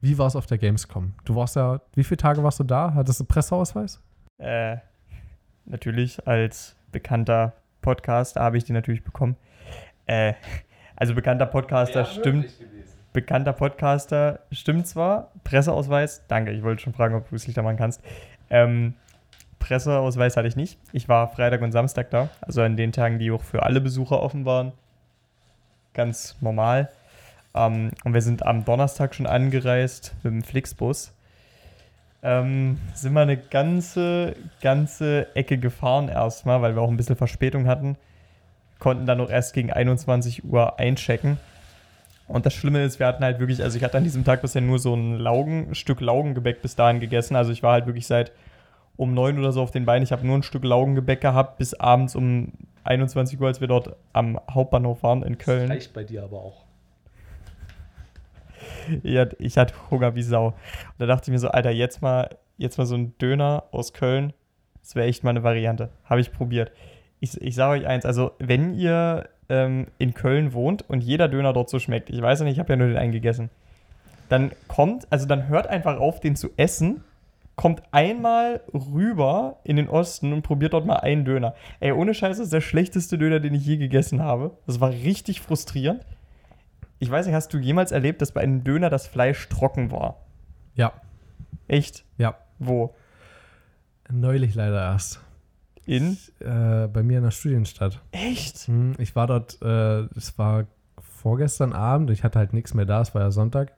Wie war es auf der Gamescom? Du warst ja, wie viele Tage warst du da? Hattest du Presseausweis? Äh, natürlich als bekannter Podcaster habe ich die natürlich bekommen. Äh, also bekannter Podcaster stimmt. Bekannter Podcaster stimmt zwar. Presseausweis, danke, ich wollte schon fragen, ob du es Lichter machen kannst. Ähm, Presseausweis hatte ich nicht. Ich war Freitag und Samstag da, also an den Tagen, die auch für alle Besucher offen waren. Ganz normal. Ähm, und wir sind am Donnerstag schon angereist mit dem Flixbus. Ähm, sind wir eine ganze, ganze Ecke gefahren erstmal, weil wir auch ein bisschen Verspätung hatten. Konnten dann noch erst gegen 21 Uhr einchecken. Und das Schlimme ist, wir hatten halt wirklich, also ich hatte an diesem Tag bisher nur so ein Laugen, Stück Laugengebäck bis dahin gegessen. Also ich war halt wirklich seit um neun oder so auf den Beinen. Ich habe nur ein Stück Laugengebäck gehabt bis abends um 21 Uhr, als wir dort am Hauptbahnhof waren in Köln. Das reicht bei dir aber auch. Ich hatte Hunger wie Sau. Und da dachte ich mir so, Alter, jetzt mal, jetzt mal so ein Döner aus Köln, das wäre echt mal eine Variante. Habe ich probiert. Ich, ich sage euch eins, also wenn ihr ähm, in Köln wohnt und jeder Döner dort so schmeckt, ich weiß ja nicht, ich habe ja nur den einen gegessen, dann kommt, also dann hört einfach auf, den zu essen, kommt einmal rüber in den Osten und probiert dort mal einen Döner. Ey, ohne Scheiß, das ist der schlechteste Döner, den ich je gegessen habe. Das war richtig frustrierend. Ich weiß nicht, hast du jemals erlebt, dass bei einem Döner das Fleisch trocken war? Ja. Echt? Ja. Wo? Neulich leider erst. In? Äh, bei mir in der Studienstadt. Echt? Hm, ich war dort, äh, es war vorgestern Abend, ich hatte halt nichts mehr da, es war ja Sonntag.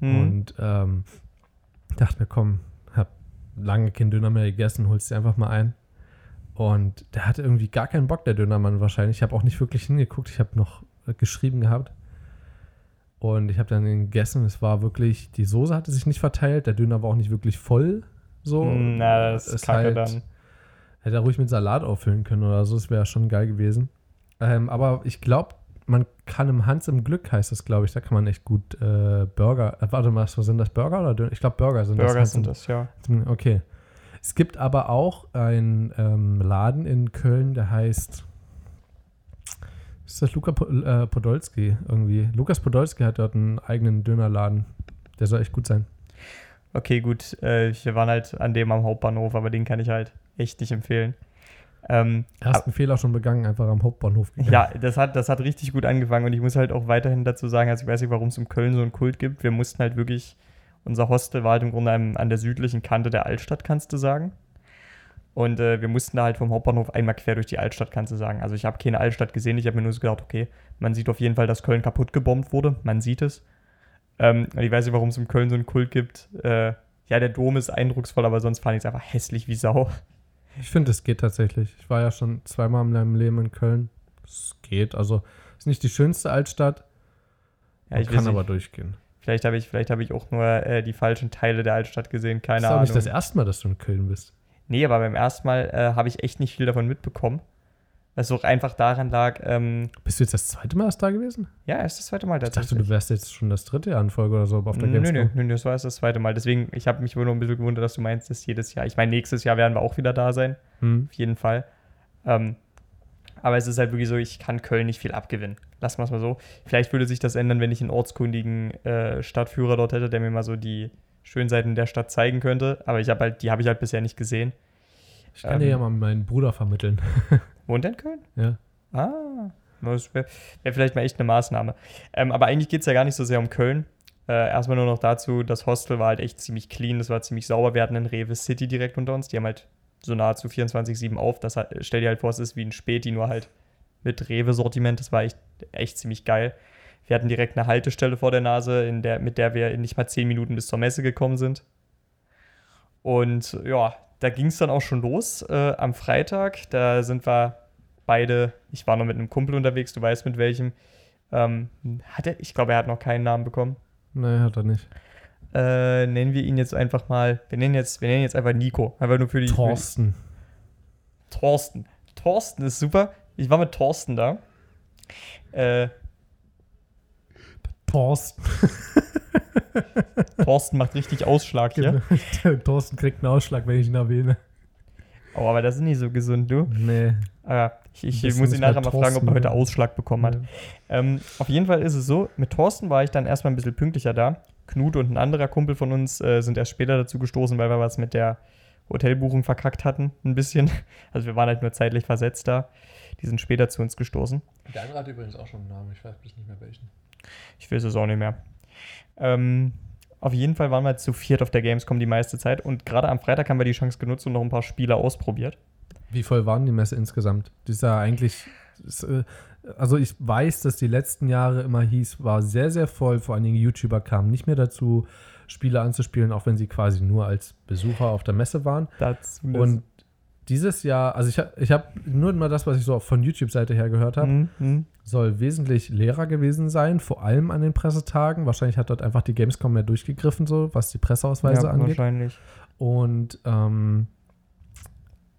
Hm. Und ähm, dachte mir, komm, hab lange keinen Döner mehr gegessen, holst dir einfach mal ein. Und der hatte irgendwie gar keinen Bock, der Dönermann wahrscheinlich. Ich habe auch nicht wirklich hingeguckt, ich habe noch geschrieben gehabt. Und ich habe dann gegessen. Es war wirklich, die Soße hatte sich nicht verteilt, der Döner war auch nicht wirklich voll. So. Hm, na, das ist kacke halt, dann. Hätte er ruhig mit Salat auffüllen können oder so, das wäre schon geil gewesen. Ähm, aber ich glaube, man kann im Hans im Glück, heißt das, glaube ich, da kann man echt gut äh, Burger. Äh, warte mal, sind das Burger oder Döner? Ich glaube, Burger sind Burger das. Burger sind das, ja. Okay. Es gibt aber auch einen ähm, Laden in Köln, der heißt ist das Luca äh, Podolski irgendwie? Lukas Podolski hat dort einen eigenen Dönerladen. Der soll echt gut sein. Okay, gut. Äh, wir waren halt an dem am Hauptbahnhof, aber den kann ich halt echt nicht empfehlen. Ähm, Hast einen Fehler schon begangen, einfach am Hauptbahnhof gegangen. Ja, das hat, das hat richtig gut angefangen und ich muss halt auch weiterhin dazu sagen, also ich weiß nicht, warum es in Köln so einen Kult gibt. Wir mussten halt wirklich, unser Hostel war halt im Grunde an der südlichen Kante der Altstadt, kannst du sagen. Und äh, wir mussten da halt vom Hauptbahnhof einmal quer durch die Altstadt, kannst du sagen. Also ich habe keine Altstadt gesehen, ich habe mir nur so gedacht, okay, man sieht auf jeden Fall, dass Köln kaputt gebombt wurde, man sieht es. Ähm, ich weiß nicht, warum es in Köln so einen Kult gibt. Äh, ja, der Dom ist eindrucksvoll, aber sonst fand ich es einfach hässlich wie Sau. Ich finde, es geht tatsächlich. Ich war ja schon zweimal in meinem Leben in Köln. Es geht. Also, ist nicht die schönste Altstadt. Ja, ich kann aber durchgehen. Vielleicht habe ich, hab ich auch nur äh, die falschen Teile der Altstadt gesehen, keine Ahnung. Das ist das erste Mal, dass du in Köln bist. Nee, aber beim ersten Mal äh, habe ich echt nicht viel davon mitbekommen. Was auch einfach daran lag. Ähm, Bist du jetzt das zweite Mal erst da gewesen? Ja, erst das zweite Mal. Ich dachte, du wärst jetzt schon das dritte Jahr in Folge oder so auf der Gamescom. Nö, nö, nö, das war erst das zweite Mal. Deswegen, ich habe mich wohl noch ein bisschen gewundert, dass du meinst, dass jedes Jahr. Ich meine, nächstes Jahr werden wir auch wieder da sein. Hm. Auf jeden Fall. Ähm, aber es ist halt wirklich so, ich kann Köln nicht viel abgewinnen. Lassen wir es mal so. Vielleicht würde sich das ändern, wenn ich einen ortskundigen äh, Stadtführer dort hätte, der mir mal so die schönen Seiten der Stadt zeigen könnte. Aber ich habe halt, die habe ich halt bisher nicht gesehen. Ich kann ähm, dir ja mal meinen Bruder vermitteln. Wohnt er in Köln? Ja. Ah, das wäre wär vielleicht mal echt eine Maßnahme. Ähm, aber eigentlich geht es ja gar nicht so sehr um Köln. Äh, erstmal nur noch dazu, das Hostel war halt echt ziemlich clean, das war ziemlich sauber. Wir hatten einen Rewe City direkt unter uns, die haben halt so nahezu 24-7 auf. Das hat, stell dir halt vor, es ist wie ein Späti, nur halt mit Rewe-Sortiment. Das war echt, echt ziemlich geil. Wir hatten direkt eine Haltestelle vor der Nase, in der, mit der wir in nicht mal 10 Minuten bis zur Messe gekommen sind. Und ja, da ging es dann auch schon los äh, am Freitag. Da sind wir beide, ich war noch mit einem Kumpel unterwegs, du weißt mit welchem. Ähm, hat er, ich glaube, er hat noch keinen Namen bekommen. Nein, hat er nicht. Äh, nennen wir ihn jetzt einfach mal, wir nennen jetzt, wir nennen jetzt einfach Nico. Einfach nur für die. Thorsten. Thorsten. Thorsten ist super. Ich war mit Thorsten da. Äh, Thorsten. Thorsten macht richtig Ausschlag hier. Genau. Thorsten kriegt einen Ausschlag, wenn ich ihn erwähne. Oh, aber das ist nicht so gesund, du. Nee. Aber ich, ich muss ihn nachher mal fragen, ob er heute Ausschlag bekommen hat. Ja. Ähm, auf jeden Fall ist es so, mit Thorsten war ich dann erstmal ein bisschen pünktlicher da. Knut und ein anderer Kumpel von uns äh, sind erst später dazu gestoßen, weil wir was mit der Hotelbuchung verkackt hatten, ein bisschen. Also wir waren halt nur zeitlich versetzt da. Die sind später zu uns gestoßen. Der andere hat übrigens auch schon einen Namen, ich weiß nicht mehr welchen. Ich weiß es auch nicht mehr. Ähm, auf jeden Fall waren wir zu viert auf der Gamescom die meiste Zeit und gerade am Freitag haben wir die Chance genutzt und noch ein paar Spiele ausprobiert. Wie voll waren die Messe insgesamt? Die ist ja eigentlich, ist, äh, also ich weiß, dass die letzten Jahre immer hieß, war sehr, sehr voll. Vor allen Dingen YouTuber kamen nicht mehr dazu, Spiele anzuspielen, auch wenn sie quasi nur als Besucher auf der Messe waren. Das, Und dieses Jahr, also ich, ich habe nur mal das, was ich so von YouTube-Seite her gehört habe, Mhm, mhm. soll wesentlich leerer gewesen sein, vor allem an den Pressetagen. Wahrscheinlich hat dort einfach die Gamescom mehr durchgegriffen, so was die Presseausweise ja, angeht. wahrscheinlich. Und ähm,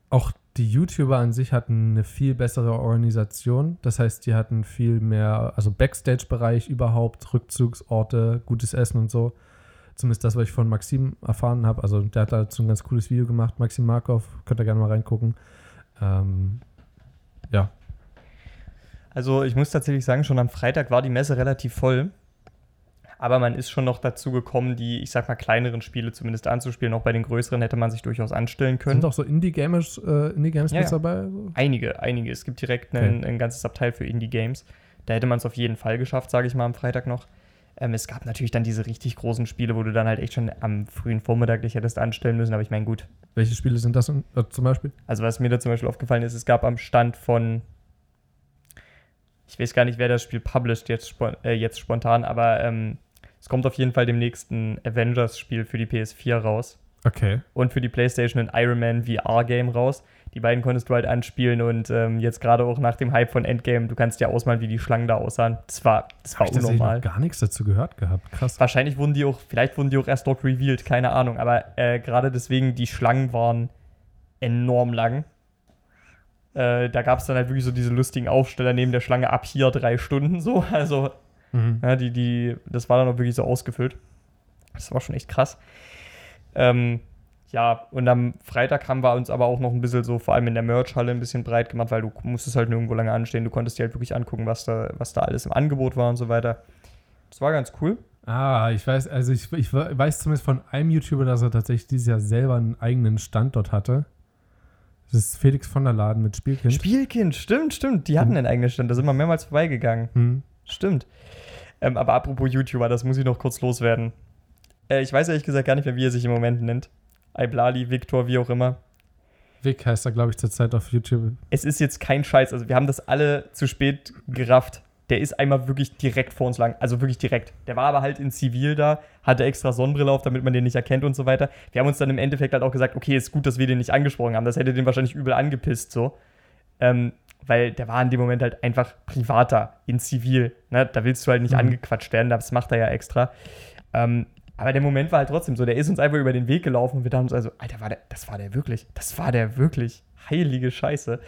auch die YouTuber an sich hatten eine viel bessere Organisation. Das heißt, die hatten viel mehr, also Backstage-Bereich überhaupt, Rückzugsorte, gutes Essen und so. Zumindest das, was ich von Maxim erfahren habe. Also der hat dazu ein ganz cooles Video gemacht. Maxim Markov, könnt ihr gerne mal reingucken. Ähm, ja, Also ich muss tatsächlich sagen, schon am Freitag war die Messe relativ voll. Aber man ist schon noch dazu gekommen, die, ich sag mal, kleineren Spiele zumindest anzuspielen. Auch bei den größeren hätte man sich durchaus anstellen können. sind auch so Indie-Gamers äh, Indie -Games Ja, ja. dabei. Einige, einige. Es gibt direkt ein, ein ganzes Abteil für Indie-Games. Da hätte man es auf jeden Fall geschafft, sage ich mal, am Freitag noch. Ähm, es gab natürlich dann diese richtig großen Spiele, wo du dann halt echt schon am frühen Vormittag dich hättest anstellen müssen. Aber ich meine, gut. Welche Spiele sind das äh, zum Beispiel? Also was mir da zum Beispiel aufgefallen ist, es gab am Stand von, ich weiß gar nicht, wer das Spiel published jetzt, äh, jetzt spontan, aber ähm, es kommt auf jeden Fall dem nächsten Avengers-Spiel für die PS4 raus. Okay. und für die PlayStation ein Iron Man VR-Game raus. Die beiden konntest du halt anspielen und ähm, jetzt gerade auch nach dem Hype von Endgame, du kannst dir ausmalen, wie die Schlangen da aussahen. Das war, das war Hab ich tatsächlich unnormal. noch gar nichts dazu gehört gehabt. Krass. Wahrscheinlich wurden die auch, vielleicht wurden die auch erst dort revealed, keine Ahnung. Aber äh, gerade deswegen, die Schlangen waren enorm lang. Äh, da gab es dann halt wirklich so diese lustigen Aufsteller neben der Schlange ab hier drei Stunden so. Also Mhm. ja, die, die, das war dann auch wirklich so ausgefüllt. Das war schon echt krass. Ähm, ja, und am Freitag haben wir uns aber auch noch ein bisschen so, vor allem in der Merch-Halle, ein bisschen breit gemacht, weil du musstest halt nirgendwo lange anstehen. Du konntest dir halt wirklich angucken, was da, was da alles im Angebot war und so weiter. Das war ganz cool. Ah, ich weiß, also ich, ich weiß zumindest von einem YouTuber, dass er tatsächlich dieses Jahr selber einen eigenen Standort hatte. Das ist Felix von der Laden mit Spielkind. Spielkind, stimmt, stimmt. Die hatten einen eigenen Stand, da sind wir mehrmals vorbeigegangen. hm. Stimmt. Ähm, aber apropos YouTuber, das muss ich noch kurz loswerden. Äh, ich weiß ehrlich gesagt gar nicht mehr, wie er sich im Moment nennt. Iblali, Victor, wie auch immer. Vic heißt er, glaube ich, zurzeit auf YouTube. Es ist jetzt kein Scheiß. Also, wir haben das alle zu spät gerafft. Der ist einmal wirklich direkt vor uns lang. Also wirklich direkt. Der war aber halt in Zivil da, hatte extra Sonnenbrille auf, damit man den nicht erkennt und so weiter. Wir haben uns dann im Endeffekt halt auch gesagt, okay, ist gut, dass wir den nicht angesprochen haben. Das hätte den wahrscheinlich übel angepisst, so. Ähm, weil der war in dem Moment halt einfach privater, in Zivil. Ne? Da willst du halt nicht Mhm. angequatscht werden, das macht er ja extra. Ähm, aber der Moment war halt trotzdem so, der ist uns einfach über den Weg gelaufen und wir dachten uns also, Alter, war der, das war der wirklich, das war der wirklich, heilige Scheiße.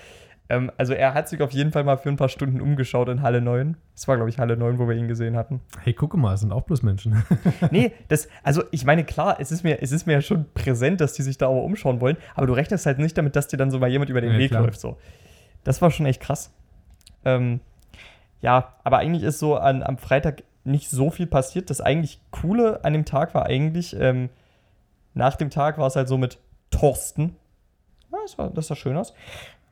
Ähm, also er hat sich auf jeden Fall mal für ein paar Stunden umgeschaut in Halle 9. Das war, glaube ich, Halle 9, wo wir ihn gesehen hatten. Hey, guck mal, es sind auch bloß Menschen. Nee, das, also ich meine, klar, es ist, mir, es ist mir ja schon präsent, dass die sich da auch umschauen wollen, aber du rechnest halt nicht damit, dass dir dann so mal jemand über den Ja, Weg klar. läuft. So. Das war schon echt krass. Ähm, ja, aber eigentlich ist so an, am Freitag nicht so viel passiert. Das eigentlich Coole an dem Tag war eigentlich, ähm, nach dem Tag war es halt so mit Thorsten. Ja, das, war, das sah schön aus.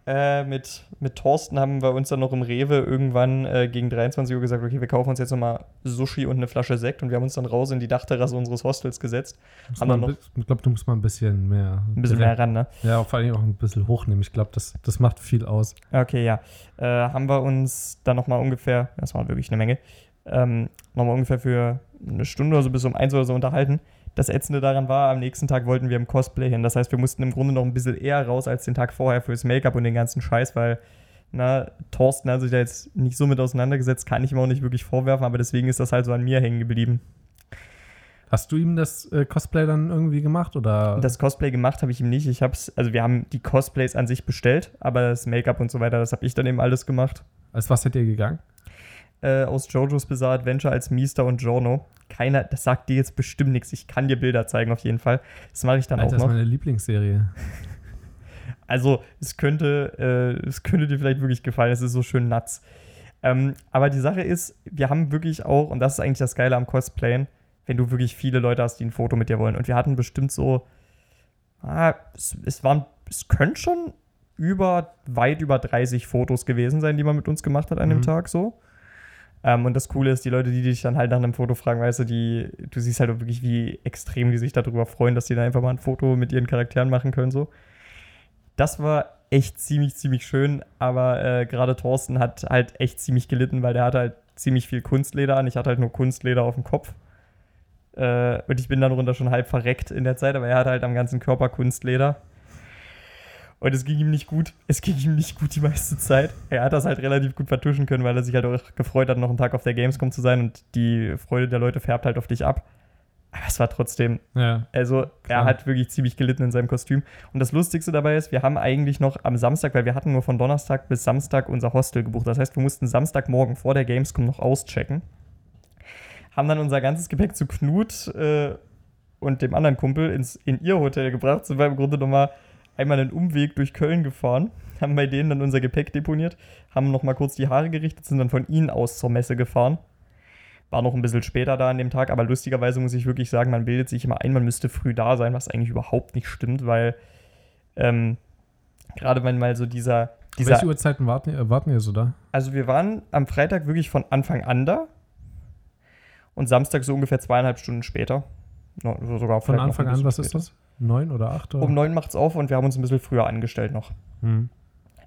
Äh, mit, mit Thorsten haben wir uns dann noch im Rewe irgendwann äh, gegen 23 Uhr gesagt, okay, wir kaufen uns jetzt nochmal Sushi und eine Flasche Sekt und wir haben uns dann raus in die Dachterrasse unseres Hostels gesetzt. Haben ein bi- ich glaube, du musst mal ein bisschen mehr. Ein bisschen mehr ran, ne? Ja, vor allem auch ein bisschen hochnehmen. Ich glaube, das, das macht viel aus. Okay, ja. Äh, haben wir uns dann nochmal ungefähr, das war wirklich eine Menge, ähm, nochmal ungefähr für eine Stunde oder so bis um eins oder so unterhalten. Das Ätzende daran war, am nächsten Tag wollten wir im Cosplay hin. Das heißt, wir mussten im Grunde noch ein bisschen eher raus als den Tag vorher fürs Make-up und den ganzen Scheiß, weil, na, Thorsten hat sich da jetzt nicht so mit auseinandergesetzt, kann ich ihm auch nicht wirklich vorwerfen, aber deswegen ist das halt so an mir hängen geblieben. Hast du ihm das äh, Cosplay dann irgendwie gemacht? Oder? Das Cosplay gemacht habe ich ihm nicht. Ich hab's, also wir haben die Cosplays an sich bestellt, aber das Make-up und so weiter, das habe ich dann eben alles gemacht. als was seid ihr gegangen? Äh, aus JoJo's Bizarre Adventure als Mister und Giorno. Keiner, das sagt dir jetzt bestimmt nichts. Ich kann dir Bilder zeigen auf jeden Fall. Das mache ich dann Alter, auch das ist noch. meine Lieblingsserie. Also, es könnte, äh, es könnte dir vielleicht wirklich gefallen. Es ist so schön nuts. Ähm, aber die Sache ist, wir haben wirklich auch, und das ist eigentlich das Geile am Cosplayen, wenn du wirklich viele Leute hast, die ein Foto mit dir wollen. Und wir hatten bestimmt so, ah, es, es waren, es können schon über, weit über 30 Fotos gewesen sein, die man mit uns gemacht hat an Mhm. dem Tag so. Ähm, und das Coole ist, die Leute, die dich dann halt nach einem Foto fragen, weißt du, die, du siehst halt auch wirklich, wie extrem die sich darüber freuen, dass die dann einfach mal ein Foto mit ihren Charakteren machen können, so. Das war echt ziemlich, ziemlich schön, aber äh, gerade Thorsten hat halt echt ziemlich gelitten, weil der hatte halt ziemlich viel Kunstleder an. Ich hatte halt nur Kunstleder auf dem Kopf. Äh, und ich bin dann runter schon halb verreckt in der Zeit, aber er hatte halt am ganzen Körper Kunstleder. Und es ging ihm nicht gut. Es ging ihm nicht gut die meiste Zeit. Er hat das halt relativ gut vertuschen können, weil er sich halt auch gefreut hat, noch einen Tag auf der Gamescom zu sein und die Freude der Leute färbt halt auf dich ab. Aber es war trotzdem, Ja. also Klar. er hat wirklich ziemlich gelitten in seinem Kostüm. Und das Lustigste dabei ist, wir haben eigentlich noch am Samstag, weil wir hatten nur von Donnerstag bis Samstag unser Hostel gebucht. Das heißt, wir mussten Samstagmorgen vor der Gamescom noch auschecken. Haben dann unser ganzes Gepäck zu Knut äh, und dem anderen Kumpel ins, in ihr Hotel gebracht. Sind wir im Grunde nochmal einmal einen Umweg durch Köln gefahren. Haben bei denen dann unser Gepäck deponiert. Haben nochmal kurz die Haare gerichtet, sind dann von ihnen aus zur Messe gefahren. War noch ein bisschen später da an dem Tag, aber lustigerweise muss ich wirklich sagen, man bildet sich immer ein, man müsste früh da sein, was eigentlich überhaupt nicht stimmt, weil ähm, gerade wenn mal so dieser, dieser Welche Uhrzeiten warten, ihr- warten ihr so da? also wir waren am Freitag wirklich von Anfang an da und Samstag so ungefähr zweieinhalb Stunden später. No, sogar Von Anfang an, was ist später. das? Neun oder acht? Oder? Um neun macht's auf und wir haben uns ein bisschen früher angestellt noch. Hm.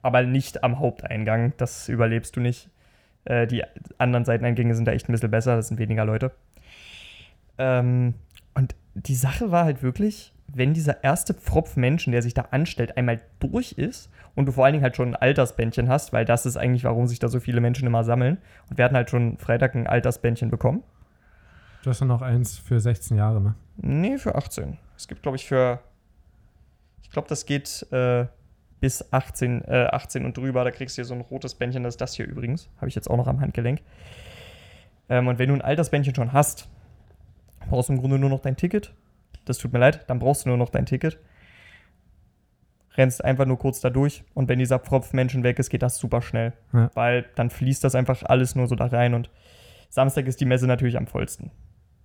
Aber nicht am Haupteingang, das überlebst du nicht. Äh, die anderen Seiteneingänge sind da echt ein bisschen besser, das sind weniger Leute. Ähm, und die Sache war halt wirklich, wenn dieser erste Pfropf Menschen, der sich da anstellt, einmal durch ist und du vor allen Dingen halt schon ein Altersbändchen hast, weil das ist eigentlich, warum sich da so viele Menschen immer sammeln. Und wir hatten halt schon Freitag ein Altersbändchen bekommen. Du hast ja noch eins für 16 Jahre, ne? Nee, für 18. Es gibt, glaube ich, für. Ich glaube, das geht äh, bis 18, äh, 18 und drüber. Da kriegst du hier so ein rotes Bändchen. Das ist das hier übrigens. Habe ich jetzt auch noch am Handgelenk. Ähm, und wenn du ein Altersbändchen schon hast, brauchst du im Grunde nur noch dein Ticket. Das tut mir leid, dann brauchst du nur noch dein Ticket. Rennst einfach nur kurz da durch und wenn dieser Pfropf Menschen weg ist, geht das super schnell. Ja. Weil dann fließt das einfach alles nur so da rein und Samstag ist die Messe natürlich am vollsten.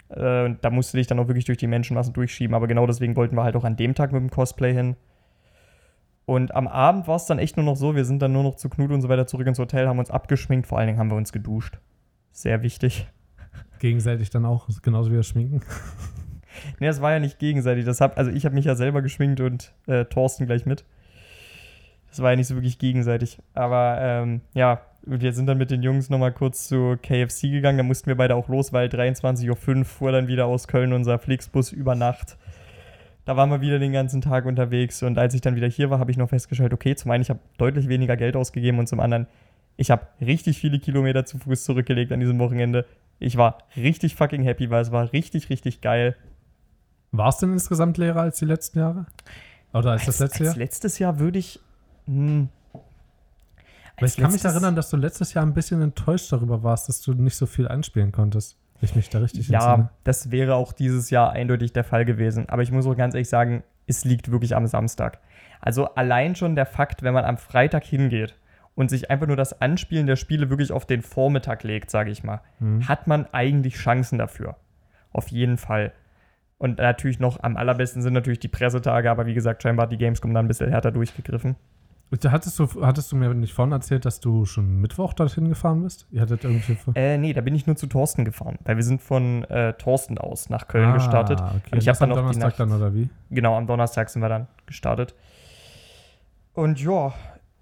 Äh, und da musst du dich dann auch wirklich durch die Menschenmassen durchschieben. Aber genau deswegen wollten wir halt auch an dem Tag mit dem Cosplay hin. Und am Abend war es dann echt nur noch so, wir sind dann nur noch zu Knut und so weiter zurück ins Hotel, haben uns abgeschminkt, vor allen Dingen haben wir uns geduscht. Sehr wichtig. Gegenseitig dann auch, genauso wie das Schminken. Nee, das war ja nicht gegenseitig. Das hab, also ich habe mich ja selber geschminkt und äh, Thorsten gleich mit. Das war ja nicht so wirklich gegenseitig. Aber ähm, ja, wir sind dann mit den Jungs nochmal kurz zu KFC gegangen. Da mussten wir beide auch los, weil 23.05 Uhr fuhr dann wieder aus Köln unser Flixbus über Nacht. Da waren wir wieder den ganzen Tag unterwegs. Und als ich dann wieder hier war, habe ich noch festgestellt, okay, zum einen, ich habe deutlich weniger Geld ausgegeben und zum anderen, ich habe richtig viele Kilometer zu Fuß zurückgelegt an diesem Wochenende. Ich war richtig fucking happy, weil es war richtig, richtig geil. War es denn insgesamt leerer als die letzten Jahre? Oder als das letzte als Jahr? letztes Jahr würde ich. Hm, Weil als ich kann mich erinnern, dass du letztes Jahr ein bisschen enttäuscht darüber warst, dass du nicht so viel einspielen konntest. Wenn Ich mich da richtig Ja, entsinne. das wäre auch dieses Jahr eindeutig der Fall gewesen. Aber ich muss auch ganz ehrlich sagen, es liegt wirklich am Samstag. Also allein schon der Fakt, wenn man am Freitag hingeht und sich einfach nur das Anspielen der Spiele wirklich auf den Vormittag legt, sage ich mal, Hm. hat man eigentlich Chancen dafür. Auf jeden Fall. Und natürlich noch am allerbesten sind natürlich die Pressetage, aber wie gesagt, scheinbar hat die Gamescom dann ein bisschen härter durchgegriffen. Hattest du, hattest du mir nicht vorhin erzählt, dass du schon Mittwoch dorthin gefahren bist? Ihr hattet irgendwie. vor- Äh, nee, da bin ich nur zu Thorsten gefahren, weil wir sind von äh, Thorsten aus nach Köln Ah, gestartet. Okay. Und ich habe dann am Donnerstag Nacht, dann, oder wie? genau, am Donnerstag sind wir dann gestartet. Und ja,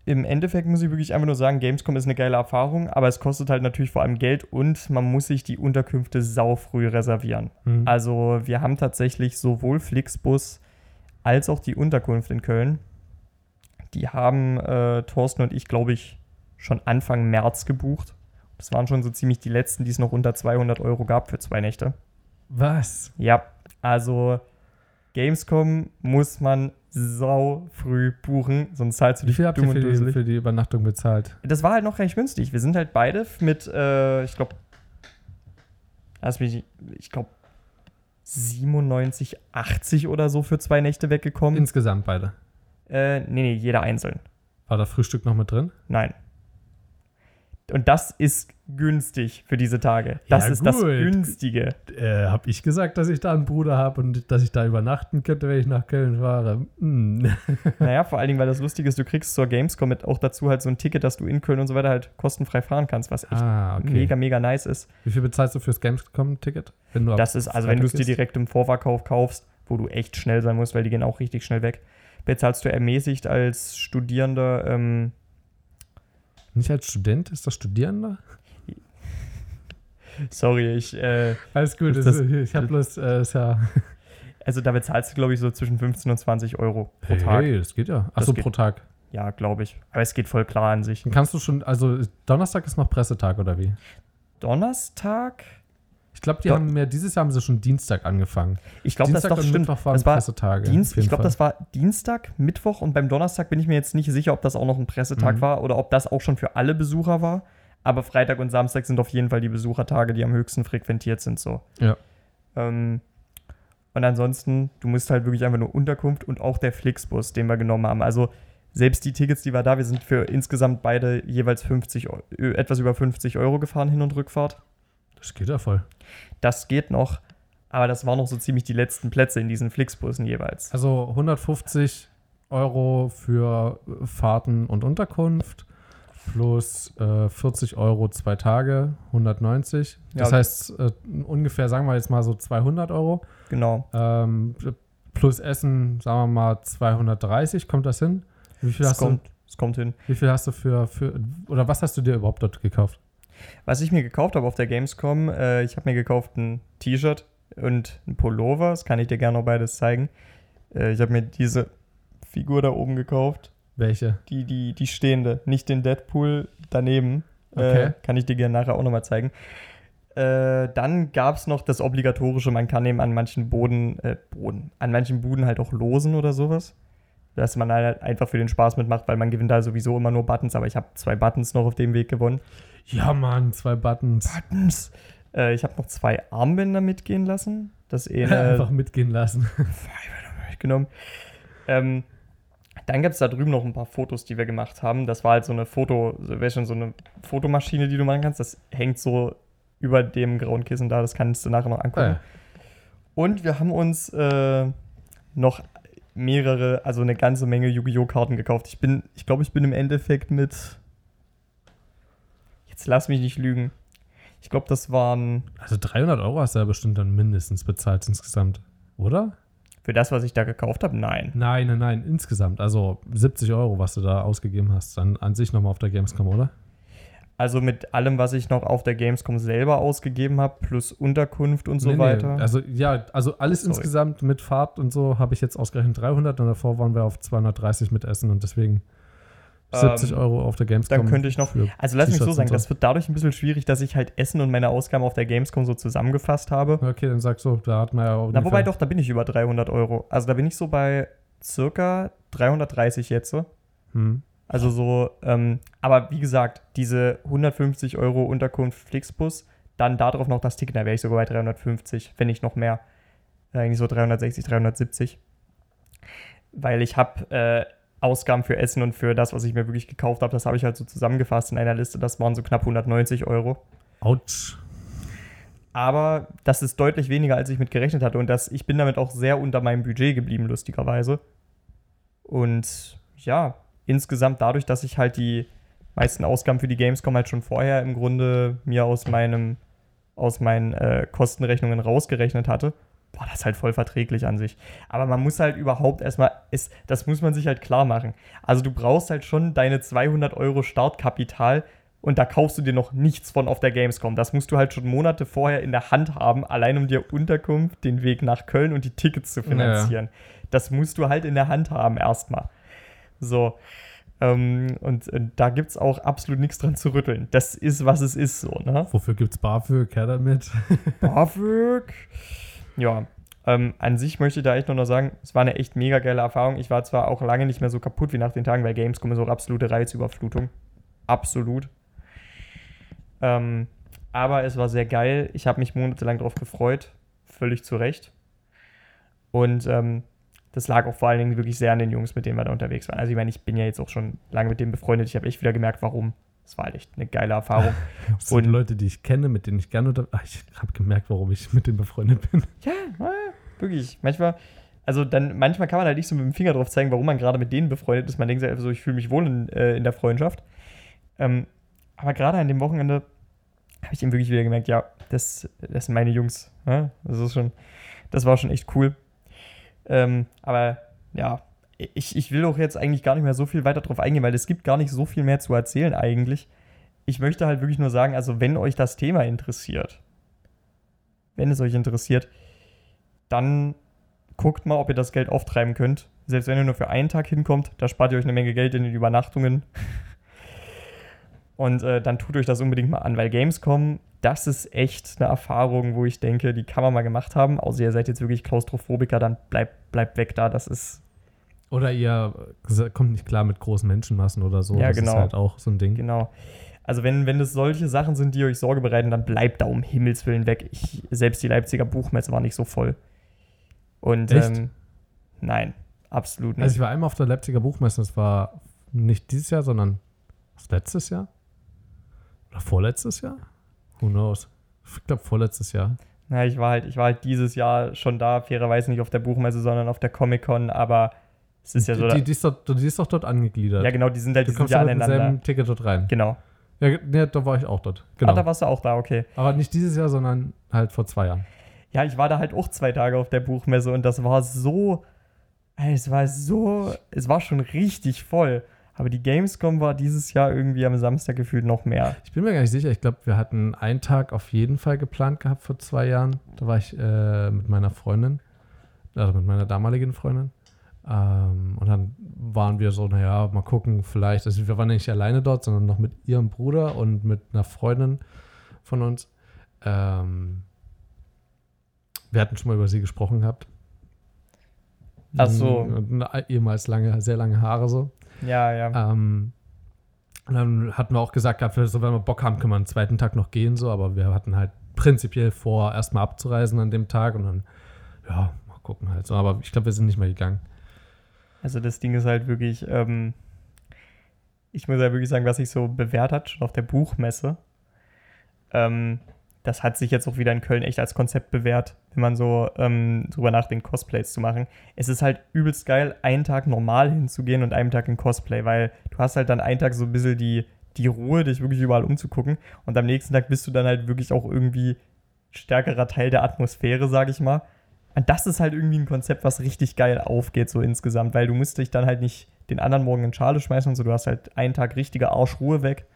im Endeffekt muss ich wirklich einfach nur sagen, Gamescom ist eine geile Erfahrung, aber es kostet halt natürlich vor allem Geld und man muss sich die Unterkünfte saufrüh reservieren. Hm. Also wir haben tatsächlich sowohl Flixbus als auch die Unterkunft in Köln. Die haben äh, Thorsten und ich, glaube ich, schon Anfang März gebucht. Das waren schon so ziemlich die letzten, die es noch unter 200 Euro gab für zwei Nächte. Was? Ja, also Gamescom muss man sau früh buchen, sonst zahlst du Wie dich viel habt ihr für die, für die Übernachtung bezahlt? Das war halt noch recht günstig. Wir sind halt beide mit, äh, ich glaube, lass mich, ich glaube, 97, 80 oder so für zwei Nächte weggekommen. Insgesamt beide. Äh, nee, nee, jeder einzeln. War da Frühstück noch mit drin? Nein. Und das ist günstig für diese Tage. Das Ja, ist das gut. Günstige. Äh, hab ich gesagt, dass ich da einen Bruder habe und dass ich da übernachten könnte, wenn ich nach Köln fahre? Hm. Naja, vor allen Dingen, weil das Lustige ist, du kriegst zur Gamescom mit auch dazu halt so ein Ticket, dass du in Köln und so weiter halt kostenfrei fahren kannst, was echt Ah, okay. mega, mega nice ist. Wie viel bezahlst du fürs Gamescom-Ticket? Das ist, also wenn du es dir Freitag direkt im Vorverkauf kaufst, wo du echt schnell sein musst, weil die gehen auch richtig schnell weg, bezahlst du ermäßigt als Studierender, ähm, Nicht als Student, ist das Studierender? sorry, ich, äh, Alles gut, das- ich habe bloß, äh, ist ja. also da bezahlst du, glaube ich, so zwischen 15 und 20 Euro pro Tag. Hey, das geht ja. Achso, pro Tag. Ja, glaube ich. Aber es geht voll klar an sich. Dann kannst du schon, also Donnerstag ist noch Pressetag oder wie? Donnerstag? Ich glaube, die Doch. haben ja, dieses Jahr haben sie schon Dienstag angefangen. Ich glaube, das doch und stimmt. Mittwoch waren Das war Pressetage. Dienst, ich glaube, das war Dienstag, Mittwoch und beim Donnerstag bin ich mir jetzt nicht sicher, ob das auch noch ein Pressetag Mhm. war oder ob das auch schon für alle Besucher war. Aber Freitag und Samstag sind auf jeden Fall die Besuchertage, die am höchsten frequentiert sind. So. Ja. Ähm, und ansonsten, du musst halt wirklich einfach nur Unterkunft und auch der Flixbus, den wir genommen haben. Also selbst die Tickets, die wir da, wir sind für insgesamt beide jeweils 50, Eu- äh, etwas über 50 Euro gefahren, Hin- und Rückfahrt. Das geht ja voll. Das geht noch, aber das waren noch so ziemlich die letzten Plätze in diesen Flixbussen jeweils. Also 150 Euro für Fahrten und Unterkunft plus äh, 40 Euro zwei Tage, 190. Das Ja. heißt äh, ungefähr, sagen wir jetzt mal so 200 Euro. Genau. Ähm, plus Essen, sagen wir mal 230, kommt das hin? Wie viel, Es hast kommt, es kommt hin. du, wie viel hast du für, für, oder was hast du dir überhaupt dort gekauft? Was ich mir gekauft habe auf der Gamescom, äh, ich habe mir gekauft ein T-Shirt und ein Pullover. Das kann ich dir gerne noch beides zeigen. Äh, ich habe mir diese Figur da oben gekauft. Welche? Die, die, die stehende, nicht den Deadpool daneben. Äh, Okay. kann ich dir gerne nachher auch nochmal zeigen. Äh, dann gab es noch das obligatorische, man kann eben an manchen Boden, äh, Boden, an manchen Buden halt auch losen oder sowas. Dass man halt einfach für den Spaß mitmacht, weil man gewinnt da sowieso immer nur Buttons, aber ich habe zwei Buttons noch auf dem Weg gewonnen. Ja, Mann, zwei Buttons. Buttons. Äh, ich habe noch zwei Armbänder mitgehen lassen. Das eine Einfach mitgehen lassen. genommen. Ähm, dann gab es da drüben noch ein paar Fotos, die wir gemacht haben. Das war halt so eine Foto, weißt schon, so eine Fotomaschine, die du machen kannst. Das hängt so über dem grauen Kissen da. Das kannst du nachher noch angucken. Ah, Und wir haben uns äh, noch mehrere, also eine ganze Menge Yu-Gi-Oh! Karten gekauft. Ich bin, ich glaube, ich bin im Endeffekt mit. Jetzt lass mich nicht lügen. Ich glaube, das waren Also 300 Euro hast du ja bestimmt dann mindestens bezahlt insgesamt, oder? für das, was ich da gekauft habe. Nein. Nein, nein, nein, insgesamt. Also 70 Euro, was du da ausgegeben hast, dann an sich nochmal auf der Gamescom, oder? Also mit allem, was ich noch auf der Gamescom selber ausgegeben habe, plus Unterkunft und so Nee, nee, weiter. Also ja, also alles Sorry. insgesamt mit Fahrt und so habe ich jetzt ausgerechnet 300 und davor waren wir auf 230 mit Essen und deswegen 70 Ähm, Euro auf der Gamescom. dann könnte ich noch- also lass mich so sagen, und das wird dadurch ein bisschen schwierig, dass ich halt Essen und meine Ausgaben auf der Gamescom so zusammengefasst habe. Okay, dann sagst du, da hat man ja auch. Na, wobei doch, da bin ich über 300 Euro. Also da bin ich so bei circa 330 jetzt. so. Hm. Also so, ähm, aber wie gesagt, diese 150 Euro Unterkunft Flixbus, dann darauf noch das Ticket, da wäre ich sogar bei 350, wenn nicht noch mehr. Äh, Eigentlich so 360, 370. Weil ich habe äh, Ausgaben für Essen und für das, was ich mir wirklich gekauft habe, das habe ich halt so zusammengefasst in einer Liste. Das waren so knapp 190 Euro. Autsch. Aber das ist deutlich weniger, als ich mit gerechnet hatte. Und das, ich bin damit auch sehr unter meinem Budget geblieben, lustigerweise. Und ja, insgesamt dadurch, dass ich halt die meisten Ausgaben für die Gamescom halt schon vorher im Grunde mir aus meinem, aus meinen äh, Kostenrechnungen rausgerechnet hatte, war das halt voll verträglich an sich. Aber man muss halt überhaupt erstmal, ist, das muss man sich halt klar machen. Also du brauchst halt schon deine 200 Euro Startkapital und da kaufst du dir noch nichts von auf der Gamescom. Das musst du halt schon Monate vorher in der Hand haben, allein um dir Unterkunft, den Weg nach Köln und die Tickets zu finanzieren. Das musst du halt in der Hand haben erstmal. So. Ähm, und, und da gibt es auch absolut nichts dran zu rütteln. Das ist, was es ist, so, ne? Wofür gibt's BAföG? Her damit. BAföG. Ja, ähm, an sich möchte ich da echt nur noch sagen, es war eine echt mega geile Erfahrung. Ich war zwar auch lange nicht mehr so kaputt wie nach den Tagen, weil Gamescom ist auch absolute Reizüberflutung. Absolut. Ähm, aber es war sehr geil. Ich habe mich monatelang darauf gefreut. Völlig zu Recht. Und ähm, das lag auch vor allen Dingen wirklich sehr an den Jungs, mit denen wir da unterwegs waren. Also ich meine, ich bin ja jetzt auch schon lange mit denen befreundet. Ich habe echt wieder gemerkt, warum. Das war halt echt eine geile Erfahrung. Das sind Und- Leute, die ich kenne, mit denen ich gerne unter. Ach, ich habe gemerkt, warum ich mit denen befreundet bin. Ja, wirklich. Manchmal, also dann, manchmal kann man halt nicht so mit dem Finger drauf zeigen, warum man gerade mit denen befreundet ist. Man denkt sich einfach so, ich fühle mich wohl in, äh, in der Freundschaft. Ähm, aber gerade an dem Wochenende habe ich eben wirklich wieder gemerkt, ja, das, das sind meine Jungs. Ja? Das ist schon, das war schon echt cool. Ähm, aber ja, ich, ich will auch jetzt eigentlich gar nicht mehr so viel weiter drauf eingehen, weil es gibt gar nicht so viel mehr zu erzählen eigentlich. Ich möchte halt wirklich nur sagen, also wenn euch das Thema interessiert, wenn es euch interessiert, dann guckt mal, ob ihr das Geld auftreiben könnt. Selbst wenn ihr nur für einen Tag hinkommt, da spart ihr euch eine Menge Geld in den Übernachtungen. Und äh, dann tut euch das unbedingt mal an, weil Gamescom, das ist echt eine Erfahrung, wo ich denke, die kann man mal gemacht haben. Außer ihr seid jetzt wirklich Klaustrophobiker, dann bleibt, bleibt weg da. Das ist Oder ihr kommt nicht klar mit großen Menschenmassen oder so. Ja, das genau. ist halt auch so ein Ding. Genau. Also wenn, wenn das solche Sachen sind, die euch Sorge bereiten, dann bleibt da um Himmels Willen weg. Ich, selbst die Leipziger Buchmesse war nicht so voll. Und ähm, nein, absolut nicht. Also ich war einmal auf der Leipziger Buchmesse, das war nicht dieses Jahr, sondern letztes Jahr? Oder vorletztes Jahr? Who knows? Ich glaube vorletztes Jahr. Na, ich war halt, ich war halt dieses Jahr schon da, fairerweise nicht auf der Buchmesse, sondern auf der Comic-Con, aber es ist ja so. die, die, die, ist doch, die ist doch dort angegliedert. ja, genau, die sind halt, die du sind ja ja mit aneinander. demselben Ticket dort rein. Genau. Ja, ja, da war ich auch dort. Ah, Genau. da warst du auch da, okay. Aber nicht dieses Jahr, sondern halt vor zwei Jahren. Ja, ich war da halt auch zwei Tage auf der Buchmesse und das war so. Es war so. Es war schon richtig voll. Aber die Gamescom war dieses Jahr irgendwie am Samstag gefühlt noch mehr. Ich bin mir gar nicht sicher. Ich glaube, wir hatten einen Tag auf jeden Fall geplant gehabt vor zwei Jahren. Da war ich äh, mit meiner Freundin, also mit meiner damaligen Freundin. Ähm, und dann waren wir so, naja, mal gucken, vielleicht. Also wir waren nicht alleine dort, sondern noch mit ihrem Bruder und mit einer Freundin von uns. Ähm, wir hatten schon mal über sie gesprochen gehabt. Ach so. Ehemals lange, sehr lange Haare so. Ja, ja. Ähm, und dann hatten wir auch gesagt, gehabt, so, wenn wir Bock haben, können wir am zweiten Tag noch gehen, so, aber wir hatten halt prinzipiell vor, erstmal abzureisen an dem Tag und dann, ja, mal gucken halt so. Aber ich glaube, wir sind nicht mehr gegangen. Also das Ding ist halt wirklich, ähm, ich muss ja wirklich sagen, was sich so bewährt hat, schon auf der Buchmesse. Ähm, das hat sich jetzt auch wieder in Köln echt als Konzept bewährt, wenn man so ähm, drüber nachdenkt, Cosplays zu machen. Es ist halt übelst geil, einen Tag normal hinzugehen und einen Tag in Cosplay, weil du hast halt dann einen Tag so ein bisschen die, die Ruhe, dich wirklich überall umzugucken und am nächsten Tag bist du dann halt wirklich auch irgendwie stärkerer Teil der Atmosphäre, sag ich mal. Und das ist halt irgendwie ein Konzept, was richtig geil aufgeht, so insgesamt, weil du musst dich dann halt nicht den anderen Morgen in Schale schmeißen und so, du hast halt einen Tag richtige Arschruhe weg.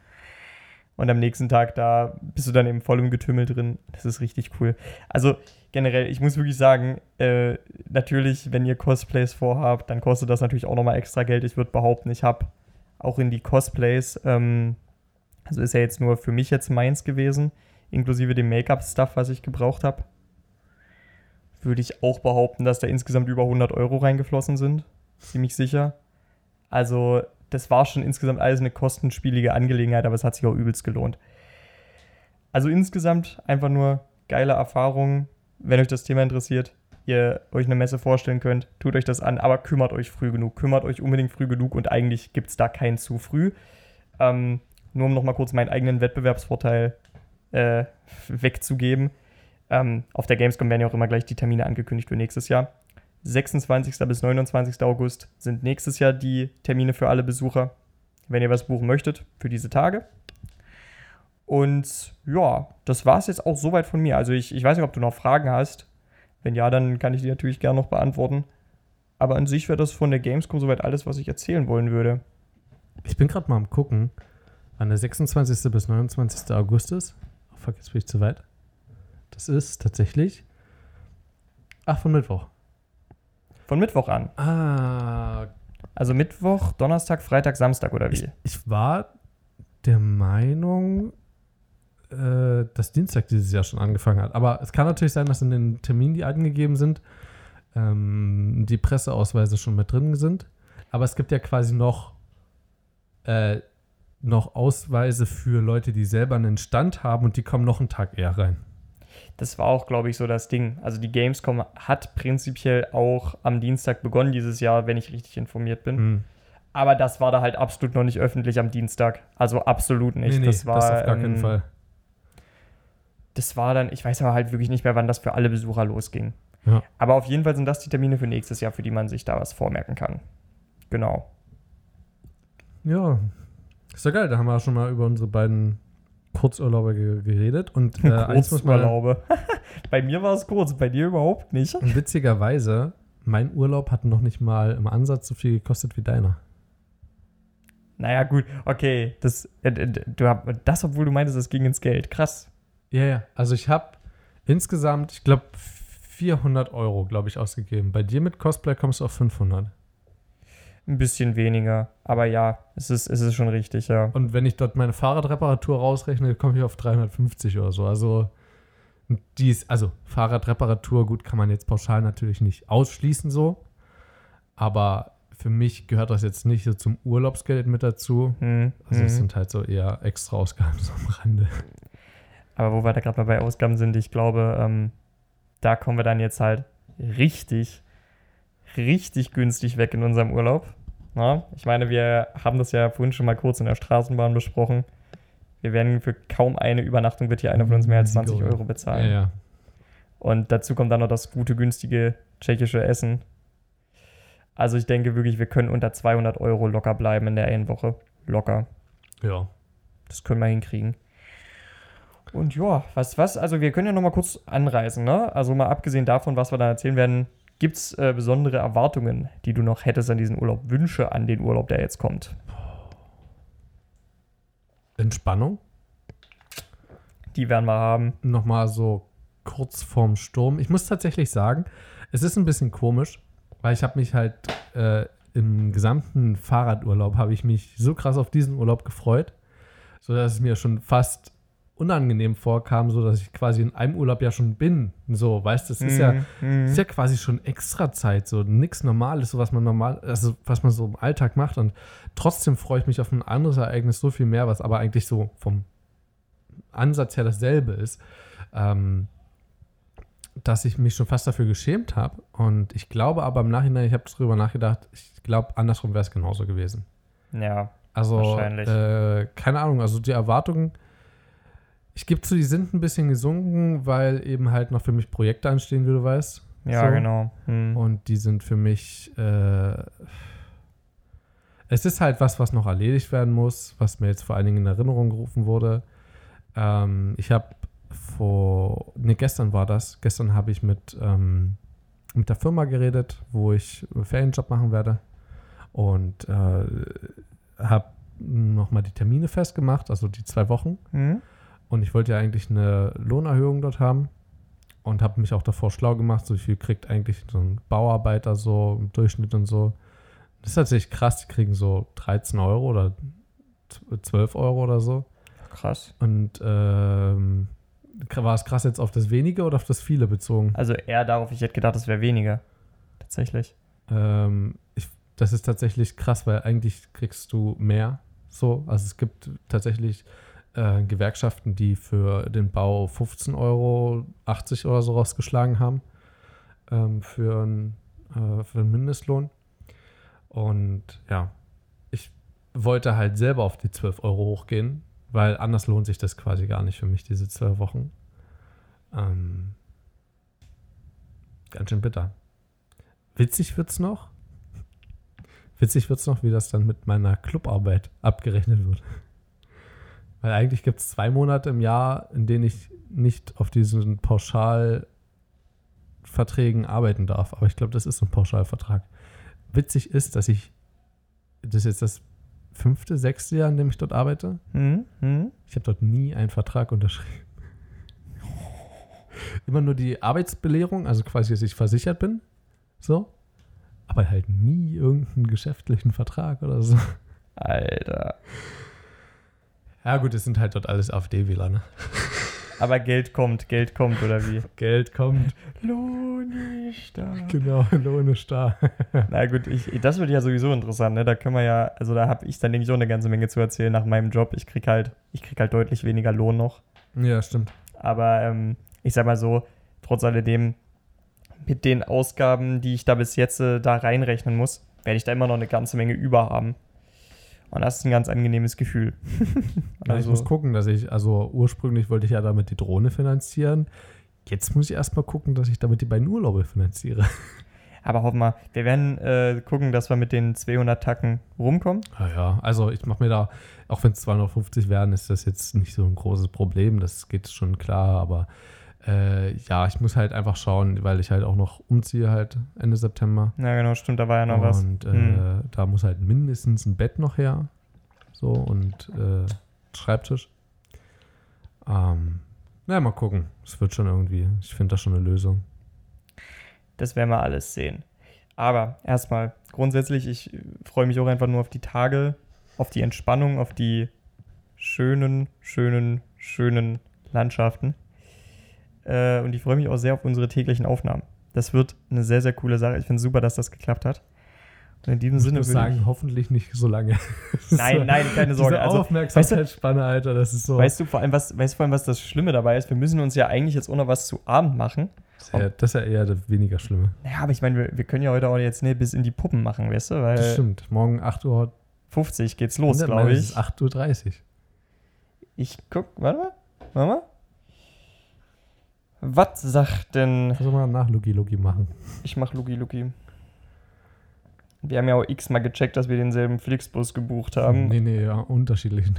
Und am nächsten Tag, da bist du dann eben voll im Getümmel drin. Das ist richtig cool. Also generell, ich muss wirklich sagen, äh, natürlich, wenn ihr Cosplays vorhabt, dann kostet das natürlich auch nochmal extra Geld. Ich würde behaupten, ich habe auch in die Cosplays, ähm, also ist ja jetzt nur für mich jetzt meins gewesen, inklusive dem Make-up-Stuff, was ich gebraucht habe, würde ich auch behaupten, dass da insgesamt über 100 Euro reingeflossen sind. Ziemlich sicher. Also, das war schon insgesamt alles eine kostenspielige Angelegenheit, aber es hat sich auch übelst gelohnt. Also insgesamt einfach nur geile Erfahrungen. Wenn euch das Thema interessiert, ihr euch eine Messe vorstellen könnt, tut euch das an, aber kümmert euch früh genug. Kümmert euch unbedingt früh genug und eigentlich gibt es da keinen zu früh. Ähm, nur um nochmal kurz meinen eigenen Wettbewerbsvorteil äh, wegzugeben. Ähm, auf der Gamescom werden ja auch immer gleich die Termine angekündigt für nächstes Jahr. 26. bis 29. August sind nächstes Jahr die Termine für alle Besucher, wenn ihr was buchen möchtet für diese Tage. Und ja, das war es jetzt auch soweit von mir. Also ich, ich weiß nicht, ob du noch Fragen hast. Wenn ja, dann kann ich die natürlich gerne noch beantworten. Aber an sich wäre das von der Gamescom soweit alles, was ich erzählen wollen würde. Ich bin gerade mal am gucken, wann der 26. bis 29. August ist. Oh, fuck, jetzt bin ich zu weit. Das ist tatsächlich. Ach, von Mittwoch. Von Mittwoch an. Ah, Also Mittwoch, Donnerstag, Freitag, Samstag oder wie? ich war der Meinung, äh, dass Dienstag dieses Jahr schon angefangen hat. Aber es kann natürlich sein, dass in den Terminen, die angegeben sind, ähm, die Presseausweise schon mit drin sind. Aber es gibt ja quasi noch, äh, noch Ausweise für Leute, die selber einen Stand haben und die kommen noch einen Tag eher rein. Das war auch, glaube ich, so das Ding. Also die Gamescom hat prinzipiell auch am Dienstag begonnen dieses Jahr, wenn ich richtig informiert bin. Hm. Aber das war da halt absolut noch nicht öffentlich am Dienstag. Also absolut nicht. Nee, nee, das war das auf gar keinen ähm, Fall. Das war dann, ich weiß aber halt wirklich nicht mehr, wann das für alle Besucher losging. Ja. Aber auf jeden Fall sind das die Termine für nächstes Jahr, für die man sich da was vormerken kann. Genau. Ja, ist ja geil. Da haben wir schon mal über unsere beiden Kurzurlaube ge geredet. Und äh, eins muss man, bei mir war es kurz, bei dir überhaupt nicht. und witzigerweise, mein Urlaub hat noch nicht mal im Ansatz so viel gekostet wie deiner. Naja, gut, okay. Das, äh, äh, du hab, das, obwohl du meintest, es ging ins Geld. Krass. Ja, ja. Also ich habe insgesamt, ich glaube, 400 Euro, glaube ich, ausgegeben. Bei dir mit Cosplay kommst du auf 500. Ein bisschen weniger. Aber ja, es ist, es ist schon richtig, ja. Und wenn ich dort meine Fahrradreparatur rausrechne, komme ich auf 350 oder so. Also, die ist, also Fahrradreparatur, gut, kann man jetzt pauschal natürlich nicht ausschließen so. Aber für mich gehört das jetzt nicht so zum Urlaubsgeld mit dazu. Hm, Also, es hm. sind halt so eher extra Ausgaben so am Rande. Aber wo wir da gerade mal bei Ausgaben sind, ich glaube, ähm, da kommen wir dann jetzt halt richtig, richtig günstig weg in unserem Urlaub. Na? Ich meine, wir haben das ja vorhin schon mal kurz in der Straßenbahn besprochen. Wir werden für kaum eine Übernachtung wird hier einer von uns mehr als 20 Euro bezahlen. Ja, ja. Und dazu kommt dann noch das gute, günstige tschechische Essen. Also ich denke wirklich, wir können unter 200 Euro locker bleiben in der einen Woche. Locker. Ja. Das können wir hinkriegen. Und ja, was, was, also wir können ja noch mal kurz anreißen, ne? Also mal abgesehen davon, was wir da erzählen werden, gibt es äh, besondere Erwartungen, die du noch hättest an diesen Urlaub, Wünsche an den Urlaub, der jetzt kommt? Entspannung. Die werden wir haben. Nochmal so kurz vorm Sturm. Ich muss tatsächlich sagen, es ist ein bisschen komisch, weil ich habe mich halt äh, im gesamten Fahrradurlaub habe ich mich so krass auf diesen Urlaub gefreut, so dass es mir schon fast unangenehm vorkam, so dass ich quasi in einem Urlaub ja schon bin. So, weißt du, es ist ja Mhm. ist ja quasi schon extra Zeit, so nichts Normales, so was man normal, also was man so im Alltag macht und trotzdem freue ich mich auf ein anderes Ereignis so viel mehr, was aber eigentlich so vom Ansatz her dasselbe ist, ähm, dass ich mich schon fast dafür geschämt habe und ich glaube aber im Nachhinein, ich habe darüber nachgedacht, ich glaube andersrum wäre es genauso gewesen. Ja, Also, Wahrscheinlich. äh, keine Ahnung, also die Erwartungen, ich gebe zu, die sind ein bisschen gesunken, weil eben halt noch für mich Projekte anstehen, wie du weißt. ja, So. genau. Mhm. Und die sind für mich, äh, es ist halt was, was noch erledigt werden muss, was mir jetzt vor allen Dingen in Erinnerung gerufen wurde. Ähm, ich habe vor, ne, gestern war das, gestern habe ich mit, ähm, mit der Firma geredet, wo ich einen Ferienjob machen werde und äh, habe nochmal die Termine festgemacht, also die zwei Wochen. Mhm. Und ich wollte ja eigentlich eine Lohnerhöhung dort haben und habe mich auch davor schlau gemacht, so viel kriegt eigentlich so ein Bauarbeiter so im Durchschnitt und so. Das ist tatsächlich krass, die kriegen so 13 Euro oder 12 Euro oder so. Krass. Und ähm, war es krass jetzt auf das wenige oder auf das viele bezogen? Also eher darauf, ich hätte gedacht, es wäre weniger. Tatsächlich. Ähm, ich, das ist tatsächlich krass, weil eigentlich kriegst du mehr. So, also es gibt tatsächlich äh, Gewerkschaften, die für den Bau 15 Euro, 80 oder so rausgeschlagen haben ähm, für, einen, äh, für einen Mindestlohn. Und ja, ich wollte halt selber auf die 12 Euro hochgehen, weil anders lohnt sich das quasi gar nicht für mich, diese 12 Wochen. Ähm, ganz schön bitter. Witzig wird's noch. Witzig wird's noch, wie das dann mit meiner Clubarbeit abgerechnet wird. Weil eigentlich gibt es zwei Monate im Jahr, in denen ich nicht auf diesen Pauschalverträgen arbeiten darf. Aber ich glaube, das ist so ein Pauschalvertrag. Witzig ist, dass ich, das ist jetzt das fünfte, sechste Jahr, in dem ich dort arbeite. Mhm. Mhm. Ich habe dort nie einen Vertrag unterschrieben. Immer nur die Arbeitsbelehrung, also quasi, dass ich versichert bin. So. Aber halt nie irgendeinen geschäftlichen Vertrag oder so. Alter. Ja, gut, es sind halt dort alles AfD-Wähler, ne? Aber Geld kommt, Geld kommt, oder wie? Geld kommt. Lohn nicht da. Genau, Lohn ist da. Na gut, ich, das wird ja sowieso interessant, ne? Da können wir ja, also da habe ich dann denke ich auch eine ganze Menge zu erzählen nach meinem Job. Ich krieg halt, ich krieg halt deutlich weniger Lohn noch. Ja, stimmt. Aber ähm, ich sag mal so, trotz alledem, mit den Ausgaben, die ich da bis jetzt äh, da reinrechnen muss, werde ich da immer noch eine ganze Menge über haben. Und das ist ein ganz angenehmes Gefühl. Ja, ich muss gucken, dass ich, also ursprünglich wollte ich ja damit die Drohne finanzieren. Jetzt muss ich erstmal gucken, dass ich damit die beiden Urlaube finanziere. Aber hoffen wir, wir werden äh, gucken, dass wir mit den 200 Tacken rumkommen. Ja, ja, also ich mache mir da, auch wenn es 250 werden, ist das jetzt nicht so ein großes Problem. Das geht schon klar, aber äh, ja, ich muss halt einfach schauen, weil ich halt auch noch umziehe halt Ende September. Ja, genau, stimmt, da war ja noch was. Und äh, hm. da muss halt mindestens ein Bett noch her. So und äh, Schreibtisch. Ähm, na, mal gucken. Es wird schon irgendwie. Ich finde das schon eine Lösung. Das werden wir alles sehen. Aber erstmal, grundsätzlich, ich freue mich auch einfach nur auf die Tage, auf die Entspannung, auf die schönen, schönen, schönen Landschaften. Äh, und ich freue mich auch sehr auf unsere täglichen Aufnahmen. Das wird eine sehr, sehr coole Sache. Ich finde es super, dass das geklappt hat. Und in diesem ich Sinne würde ich sagen, hoffentlich nicht so lange. nein, nein, keine Sorge. Diese also, Aufmerksamkeitsspanne, weißt du, Alter, das ist so. Weißt du vor allem, was, weißt du vor allem, was das Schlimme dabei ist? Wir müssen uns ja eigentlich jetzt auch noch was zu Abend machen. Das ist ja, das ist ja eher das weniger Schlimme. Naja, aber ich meine, wir, wir, können ja heute auch jetzt ne, bis in die Puppen machen, weißt du? Weil das stimmt. Morgen 8 Uhr 50 geht's los, glaube ich. Es ist 8.30 Uhr. Ich guck, warte mal. Warte mal. Was sagt denn. Versuch mal nach Lugi Lugi machen. Ich mach Lugi Lugi. Wir haben ja auch x-mal gecheckt, dass wir denselben Flixbus gebucht haben. Nee, nee, ja, unterschiedlichen.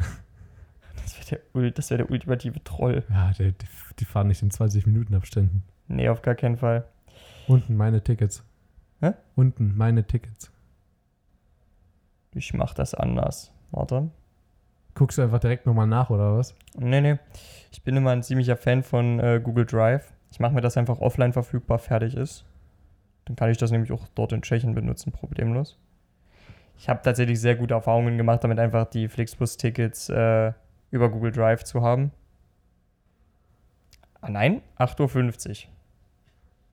Das wäre der, wär der ultimative Troll. Ja, die, die fahren nicht in 20 Minuten Abständen. Nee, auf gar keinen Fall. Unten meine Tickets. Hä? Unten meine Tickets. Ich mach das anders. Warte. Guckst du einfach direkt nochmal nach, oder was? Nee, nee. Ich bin immer ein ziemlicher Fan von äh, Google Drive. Ich mache mir das einfach offline verfügbar, fertig ist. Dann kann ich das nämlich auch dort in Tschechien benutzen, problemlos. Ich habe tatsächlich sehr gute Erfahrungen gemacht, damit einfach die Flixbus-Tickets äh, über Google Drive zu haben. Ah nein, 8.50 Uhr.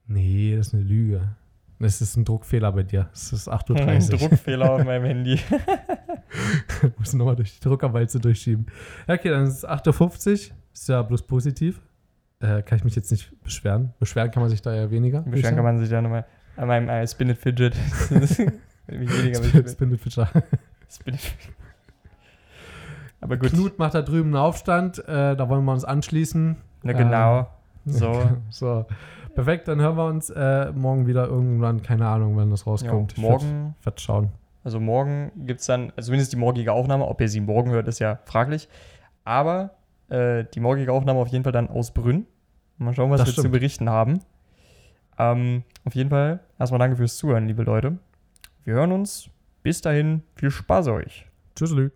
Nee, das ist eine Lüge. Das ist ein Druckfehler bei dir. Es ist 8.30 Uhr. Ein Druckfehler auf meinem Handy. Muss nochmal durch die Druckerwalze durchschieben. Ja, okay, dann ist es 8.50 Uhr. Ist ja bloß positiv. Äh, kann ich mich jetzt nicht beschweren. Beschweren kann man sich da ja weniger. Beschweren kann man sich da nochmal. An meinem äh, Spin It Fidget. weniger Spin It Fidget. Spin It Aber gut. Knut macht da drüben einen Aufstand. Äh, da wollen wir uns anschließen. Na genau. Ähm, so. so. Perfekt, dann hören wir uns äh, morgen wieder irgendwann. Keine Ahnung, wenn das rauskommt. Ja, morgen. Ich werde schauen. Also morgen gibt es dann, also zumindest die morgige Aufnahme. Ob ihr sie morgen hört, ist ja fraglich. Aber äh, die morgige Aufnahme auf jeden Fall dann aus Brünn. Mal schauen, was das wir stimmt. zu berichten haben. Ähm, auf jeden Fall erstmal danke fürs Zuhören, liebe Leute. Wir hören uns. Bis dahin, viel Spaß euch. Tschüss.